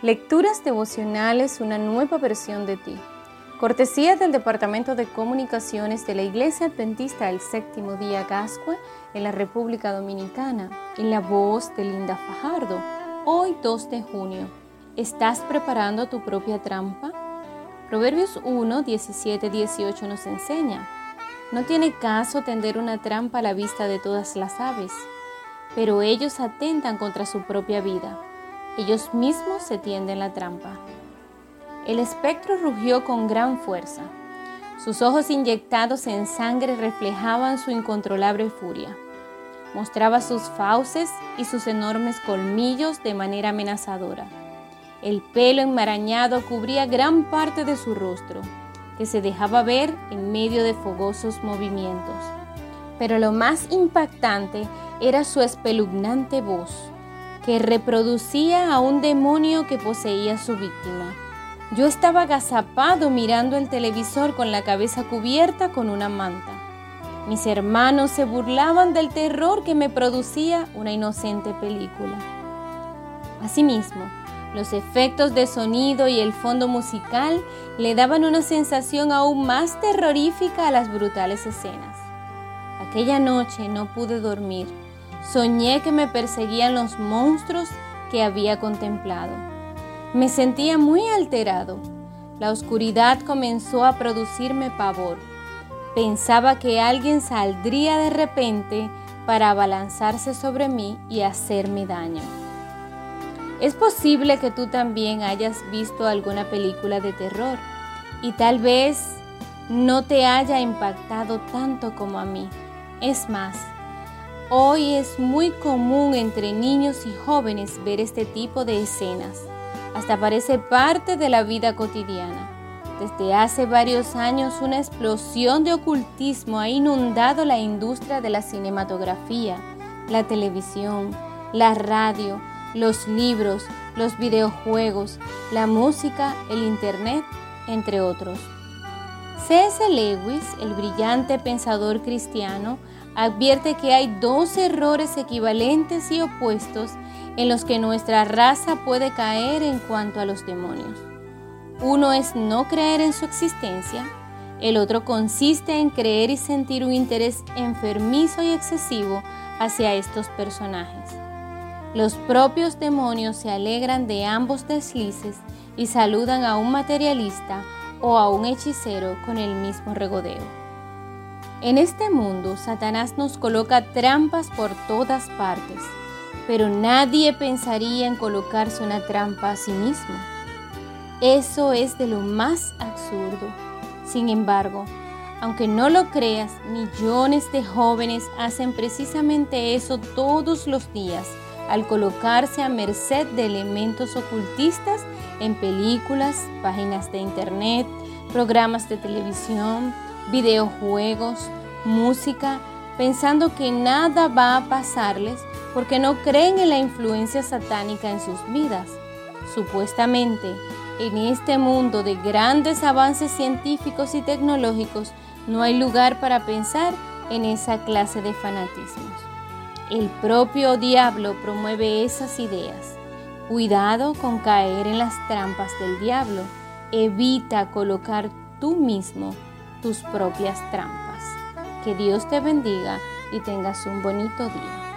Lecturas devocionales, una nueva versión de ti. Cortesía del Departamento de Comunicaciones de la Iglesia Adventista del Séptimo Día Gascue en la República Dominicana, en la voz de Linda Fajardo. Hoy 2 de junio. ¿Estás preparando tu propia trampa? Proverbios 1, 17, 18 nos enseña. No tiene caso tender una trampa a la vista de todas las aves, pero ellos atentan contra su propia vida ellos mismos se tienden la trampa. El espectro rugió con gran fuerza. Sus ojos inyectados en sangre reflejaban su incontrolable furia. Mostraba sus fauces y sus enormes colmillos de manera amenazadora. El pelo enmarañado cubría gran parte de su rostro, que se dejaba ver en medio de fogosos movimientos. Pero lo más impactante era su espeluznante voz que reproducía a un demonio que poseía su víctima. Yo estaba agazapado mirando el televisor con la cabeza cubierta con una manta. Mis hermanos se burlaban del terror que me producía una inocente película. Asimismo, los efectos de sonido y el fondo musical le daban una sensación aún más terrorífica a las brutales escenas. Aquella noche no pude dormir Soñé que me perseguían los monstruos que había contemplado. Me sentía muy alterado. La oscuridad comenzó a producirme pavor. Pensaba que alguien saldría de repente para abalanzarse sobre mí y hacerme daño. Es posible que tú también hayas visto alguna película de terror y tal vez no te haya impactado tanto como a mí. Es más, Hoy es muy común entre niños y jóvenes ver este tipo de escenas. Hasta parece parte de la vida cotidiana. Desde hace varios años una explosión de ocultismo ha inundado la industria de la cinematografía, la televisión, la radio, los libros, los videojuegos, la música, el Internet, entre otros. C.S. Lewis, el brillante pensador cristiano, advierte que hay dos errores equivalentes y opuestos en los que nuestra raza puede caer en cuanto a los demonios. Uno es no creer en su existencia, el otro consiste en creer y sentir un interés enfermizo y excesivo hacia estos personajes. Los propios demonios se alegran de ambos deslices y saludan a un materialista o a un hechicero con el mismo regodeo. En este mundo, Satanás nos coloca trampas por todas partes, pero nadie pensaría en colocarse una trampa a sí mismo. Eso es de lo más absurdo. Sin embargo, aunque no lo creas, millones de jóvenes hacen precisamente eso todos los días al colocarse a merced de elementos ocultistas en películas, páginas de internet, programas de televisión, videojuegos, música, pensando que nada va a pasarles porque no creen en la influencia satánica en sus vidas. Supuestamente, en este mundo de grandes avances científicos y tecnológicos, no hay lugar para pensar en esa clase de fanatismos. El propio diablo promueve esas ideas. Cuidado con caer en las trampas del diablo. Evita colocar tú mismo tus propias trampas. Que Dios te bendiga y tengas un bonito día.